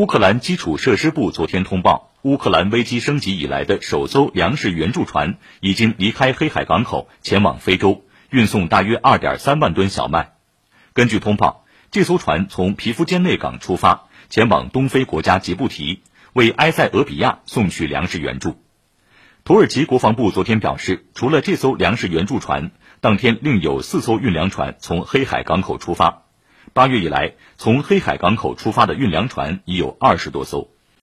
乌克兰基础设施部昨天通报，乌克兰危机升级以来的首艘粮食援助船已经离开黑海港口，前往非洲，运送大约二点三万吨小麦。根据通报，这艘船从皮夫坚内港出发，前往东非国家吉布提，为埃塞俄比亚送去粮食援助。土耳其国防部昨天表示，除了这艘粮食援助船，当天另有四艘运粮船从黑海港口出发。八月以来，从黑海港口出发的运粮船已有二十多艘。